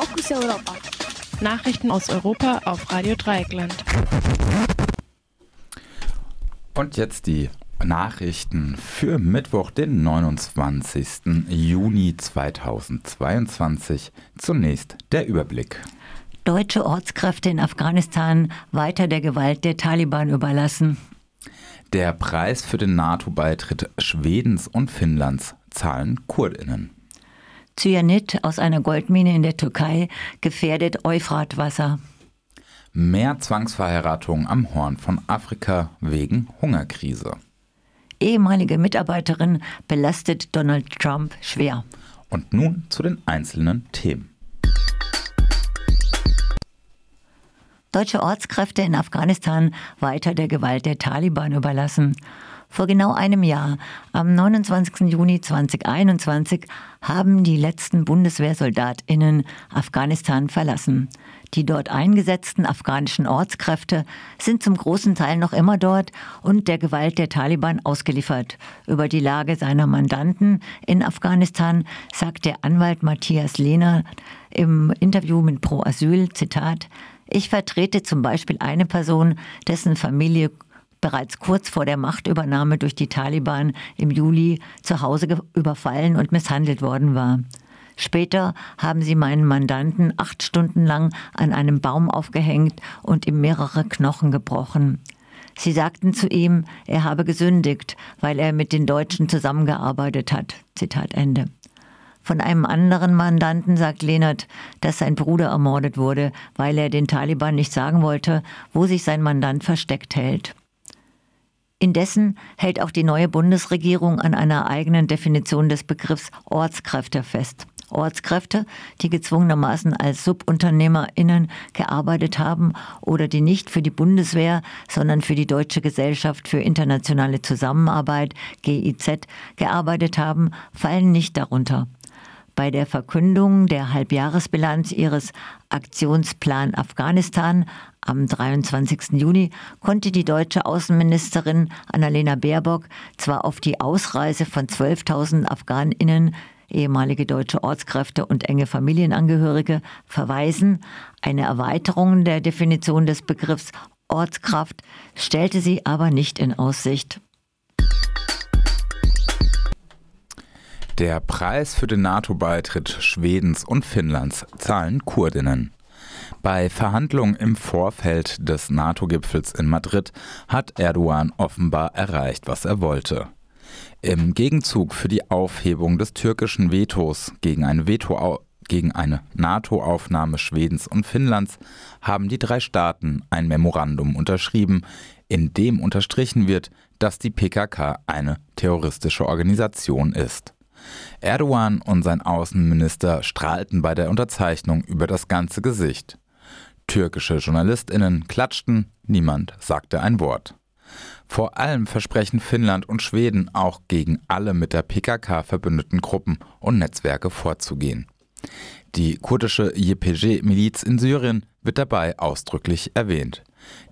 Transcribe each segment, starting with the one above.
Fokus Europa. Nachrichten aus Europa auf Radio Dreieckland. Und jetzt die Nachrichten für Mittwoch, den 29. Juni 2022. Zunächst der Überblick. Deutsche Ortskräfte in Afghanistan weiter der Gewalt der Taliban überlassen. Der Preis für den NATO-Beitritt Schwedens und Finnlands zahlen Kurdinnen. Cyanid aus einer Goldmine in der Türkei gefährdet Euphratwasser. Mehr Zwangsverheiratungen am Horn von Afrika wegen Hungerkrise. Ehemalige Mitarbeiterin belastet Donald Trump schwer. Und nun zu den einzelnen Themen. Deutsche Ortskräfte in Afghanistan weiter der Gewalt der Taliban überlassen. Vor genau einem Jahr, am 29. Juni 2021, haben die letzten Bundeswehrsoldatinnen Afghanistan verlassen. Die dort eingesetzten afghanischen Ortskräfte sind zum großen Teil noch immer dort und der Gewalt der Taliban ausgeliefert. Über die Lage seiner Mandanten in Afghanistan sagt der Anwalt Matthias Lehner im Interview mit Pro Asyl, Zitat, ich vertrete zum Beispiel eine Person, dessen Familie bereits kurz vor der Machtübernahme durch die Taliban im Juli zu Hause überfallen und misshandelt worden war. Später haben sie meinen Mandanten acht Stunden lang an einem Baum aufgehängt und ihm mehrere Knochen gebrochen. Sie sagten zu ihm, er habe gesündigt, weil er mit den Deutschen zusammengearbeitet hat. Zitat Ende. Von einem anderen Mandanten sagt Lehnert, dass sein Bruder ermordet wurde, weil er den Taliban nicht sagen wollte, wo sich sein Mandant versteckt hält. Indessen hält auch die neue Bundesregierung an einer eigenen Definition des Begriffs Ortskräfte fest. Ortskräfte, die gezwungenermaßen als SubunternehmerInnen gearbeitet haben oder die nicht für die Bundeswehr, sondern für die Deutsche Gesellschaft für internationale Zusammenarbeit, GIZ, gearbeitet haben, fallen nicht darunter. Bei der Verkündung der Halbjahresbilanz ihres Aktionsplan Afghanistan am 23. Juni konnte die deutsche Außenministerin Annalena Baerbock zwar auf die Ausreise von 12.000 Afghaninnen ehemalige deutsche Ortskräfte und enge Familienangehörige verweisen. Eine Erweiterung der Definition des Begriffs Ortskraft stellte sie aber nicht in Aussicht. Der Preis für den NATO-Beitritt Schwedens und Finnlands zahlen Kurdinnen. Bei Verhandlungen im Vorfeld des NATO-Gipfels in Madrid hat Erdogan offenbar erreicht, was er wollte. Im Gegenzug für die Aufhebung des türkischen Vetos gegen eine, Veto gegen eine NATO-Aufnahme Schwedens und Finnlands haben die drei Staaten ein Memorandum unterschrieben, in dem unterstrichen wird, dass die PKK eine terroristische Organisation ist. Erdogan und sein Außenminister strahlten bei der Unterzeichnung über das ganze Gesicht. Türkische Journalistinnen klatschten, niemand sagte ein Wort. Vor allem versprechen Finnland und Schweden auch gegen alle mit der PKK verbündeten Gruppen und Netzwerke vorzugehen. Die kurdische YPG-Miliz in Syrien wird dabei ausdrücklich erwähnt.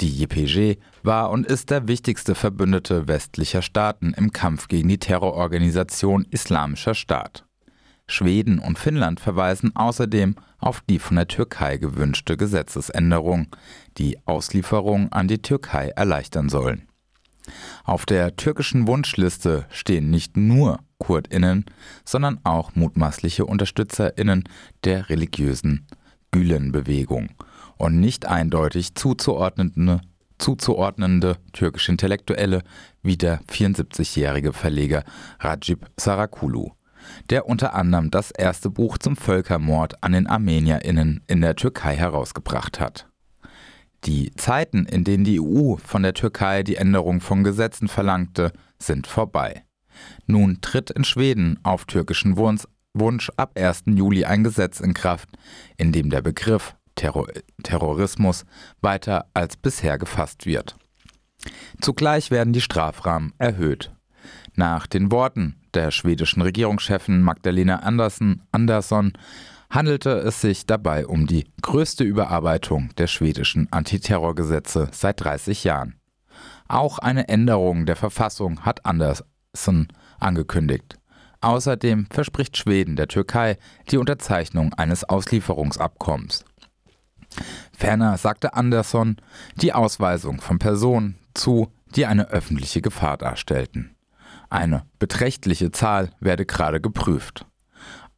Die YPG war und ist der wichtigste Verbündete westlicher Staaten im Kampf gegen die Terrororganisation Islamischer Staat. Schweden und Finnland verweisen außerdem auf die von der Türkei gewünschte Gesetzesänderung, die Auslieferung an die Türkei erleichtern sollen. Auf der türkischen Wunschliste stehen nicht nur Kurdinnen, sondern auch mutmaßliche Unterstützerinnen der religiösen Gülen-Bewegung und nicht eindeutig zuzuordnende, zuzuordnende türkische Intellektuelle wie der 74-jährige Verleger Rajib Sarakulu, der unter anderem das erste Buch zum Völkermord an den ArmenierInnen in der Türkei herausgebracht hat. Die Zeiten, in denen die EU von der Türkei die Änderung von Gesetzen verlangte, sind vorbei. Nun tritt in Schweden auf türkischen Wunsch ab 1. Juli ein Gesetz in Kraft, in dem der Begriff Terror Terrorismus weiter als bisher gefasst wird. Zugleich werden die Strafrahmen erhöht. Nach den Worten der schwedischen Regierungschefin Magdalena Andersson, Andersson handelte es sich dabei um die größte Überarbeitung der schwedischen Antiterrorgesetze seit 30 Jahren. Auch eine Änderung der Verfassung hat Andersson angekündigt. Außerdem verspricht Schweden der Türkei die Unterzeichnung eines Auslieferungsabkommens. Ferner sagte Andersson die Ausweisung von Personen zu, die eine öffentliche Gefahr darstellten. Eine beträchtliche Zahl werde gerade geprüft.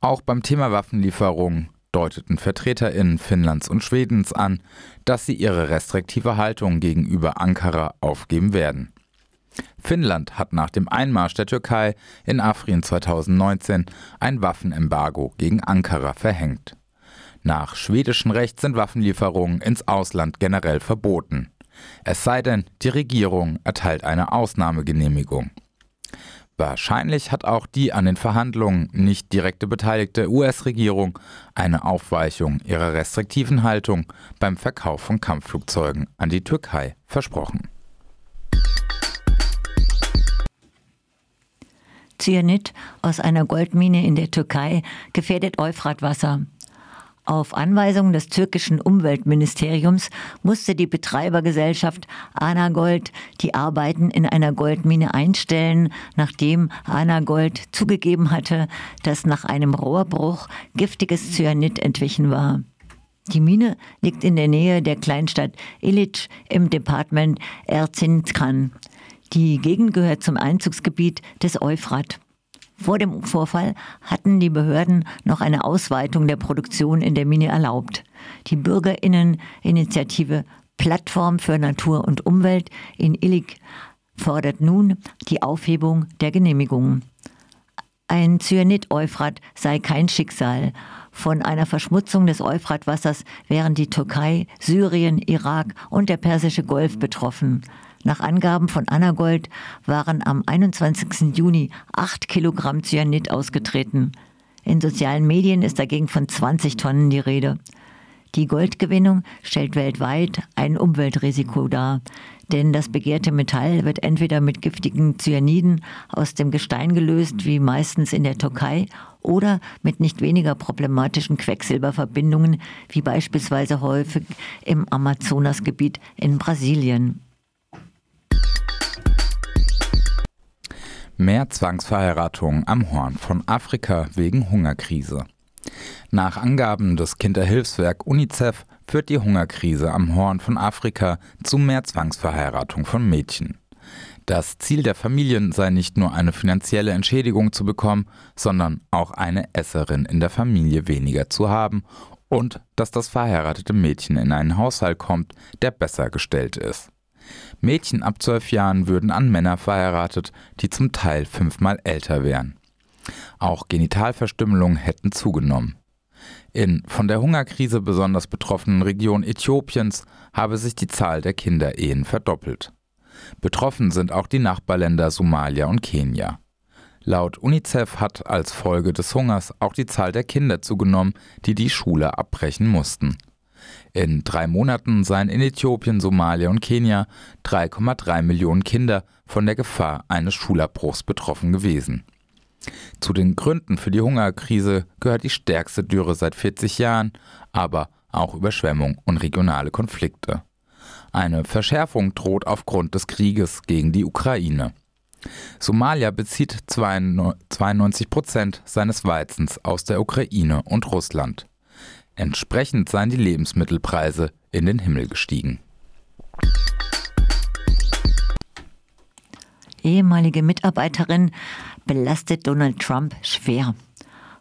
Auch beim Thema Waffenlieferungen deuteten VertreterInnen Finnlands und Schwedens an, dass sie ihre restriktive Haltung gegenüber Ankara aufgeben werden. Finnland hat nach dem Einmarsch der Türkei in Afrin 2019 ein Waffenembargo gegen Ankara verhängt. Nach schwedischem Recht sind Waffenlieferungen ins Ausland generell verboten. Es sei denn, die Regierung erteilt eine Ausnahmegenehmigung. Wahrscheinlich hat auch die an den Verhandlungen nicht direkte beteiligte US-Regierung eine Aufweichung ihrer restriktiven Haltung beim Verkauf von Kampfflugzeugen an die Türkei versprochen. Cyanid aus einer Goldmine in der Türkei gefährdet Euphratwasser. Auf Anweisung des türkischen Umweltministeriums musste die Betreibergesellschaft Anagold die Arbeiten in einer Goldmine einstellen, nachdem Anagold zugegeben hatte, dass nach einem Rohrbruch giftiges Cyanid entwichen war. Die Mine liegt in der Nähe der Kleinstadt Ilic im Departement Erzincan. Die Gegend gehört zum Einzugsgebiet des Euphrat. Vor dem Vorfall hatten die Behörden noch eine Ausweitung der Produktion in der Mine erlaubt. Die Bürgerinneninitiative Plattform für Natur und Umwelt in Illig fordert nun die Aufhebung der Genehmigungen. Ein Cyanid-Euphrat sei kein Schicksal. Von einer Verschmutzung des Euphratwassers wären die Türkei, Syrien, Irak und der Persische Golf betroffen. Nach Angaben von Anagold waren am 21. Juni 8 Kilogramm Cyanid ausgetreten. In sozialen Medien ist dagegen von 20 Tonnen die Rede. Die Goldgewinnung stellt weltweit ein Umweltrisiko dar, denn das begehrte Metall wird entweder mit giftigen Cyaniden aus dem Gestein gelöst, wie meistens in der Türkei, oder mit nicht weniger problematischen Quecksilberverbindungen, wie beispielsweise häufig im Amazonasgebiet in Brasilien. Mehr Zwangsverheiratungen am Horn von Afrika wegen Hungerkrise. Nach Angaben des Kinderhilfswerk UNICEF führt die Hungerkrise am Horn von Afrika zu mehr Zwangsverheiratung von Mädchen. Das Ziel der Familien sei nicht nur eine finanzielle Entschädigung zu bekommen, sondern auch eine Esserin in der Familie weniger zu haben und dass das verheiratete Mädchen in einen Haushalt kommt, der besser gestellt ist. Mädchen ab zwölf Jahren würden an Männer verheiratet, die zum Teil fünfmal älter wären. Auch Genitalverstümmelungen hätten zugenommen. In von der Hungerkrise besonders betroffenen Regionen Äthiopiens habe sich die Zahl der Kinderehen verdoppelt. Betroffen sind auch die Nachbarländer Somalia und Kenia. Laut UNICEF hat als Folge des Hungers auch die Zahl der Kinder zugenommen, die die Schule abbrechen mussten. In drei Monaten seien in Äthiopien, Somalia und Kenia 3,3 Millionen Kinder von der Gefahr eines Schulabbruchs betroffen gewesen. Zu den Gründen für die Hungerkrise gehört die stärkste Dürre seit 40 Jahren, aber auch Überschwemmung und regionale Konflikte. Eine Verschärfung droht aufgrund des Krieges gegen die Ukraine. Somalia bezieht 92 Prozent seines Weizens aus der Ukraine und Russland. Entsprechend seien die Lebensmittelpreise in den Himmel gestiegen. Ehemalige Mitarbeiterin belastet Donald Trump schwer.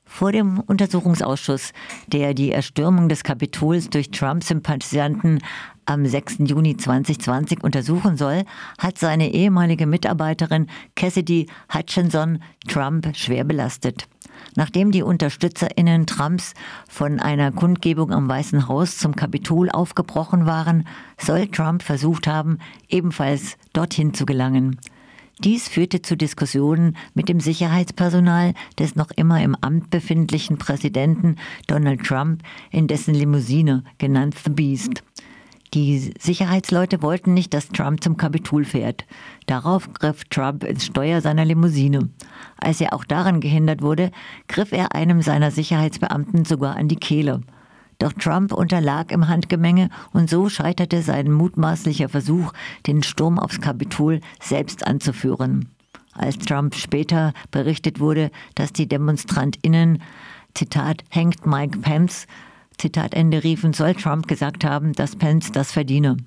Vor dem Untersuchungsausschuss, der die Erstürmung des Kapitols durch Trump-Sympathisanten am 6. Juni 2020 untersuchen soll, hat seine ehemalige Mitarbeiterin Cassidy Hutchinson Trump schwer belastet. Nachdem die UnterstützerInnen Trumps von einer Kundgebung am Weißen Haus zum Kapitol aufgebrochen waren, soll Trump versucht haben, ebenfalls dorthin zu gelangen. Dies führte zu Diskussionen mit dem Sicherheitspersonal des noch immer im Amt befindlichen Präsidenten Donald Trump in dessen Limousine, genannt The Beast. Die Sicherheitsleute wollten nicht, dass Trump zum Kapitol fährt. Darauf griff Trump ins Steuer seiner Limousine. Als er auch daran gehindert wurde, griff er einem seiner Sicherheitsbeamten sogar an die Kehle. Doch Trump unterlag im Handgemenge und so scheiterte sein mutmaßlicher Versuch, den Sturm aufs Kapitol selbst anzuführen. Als Trump später berichtet wurde, dass die DemonstrantInnen, Zitat, hängt Mike Pence, Zitat Ende riefen, soll Trump gesagt haben, dass Pence das verdiene.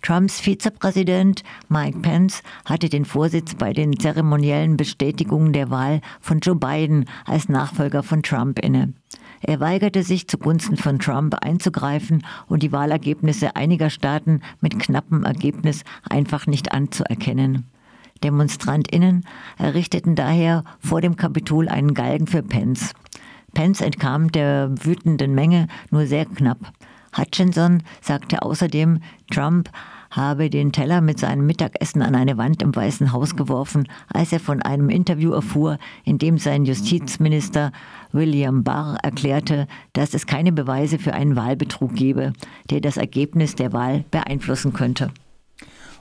Trumps Vizepräsident Mike Pence hatte den Vorsitz bei den zeremoniellen Bestätigungen der Wahl von Joe Biden als Nachfolger von Trump inne. Er weigerte sich zugunsten von Trump einzugreifen und die Wahlergebnisse einiger Staaten mit knappem Ergebnis einfach nicht anzuerkennen. Demonstrantinnen errichteten daher vor dem Kapitol einen Galgen für Pence. Pence entkam der wütenden Menge nur sehr knapp. Hutchinson sagte außerdem, Trump habe den Teller mit seinem Mittagessen an eine Wand im Weißen Haus geworfen, als er von einem Interview erfuhr, in dem sein Justizminister William Barr erklärte, dass es keine Beweise für einen Wahlbetrug gebe, der das Ergebnis der Wahl beeinflussen könnte.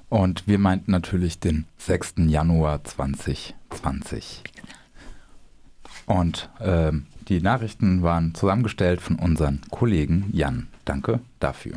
Und wir meinten natürlich den 6. Januar 2020. Und äh, die Nachrichten waren zusammengestellt von unseren Kollegen Jan. Danke dafür.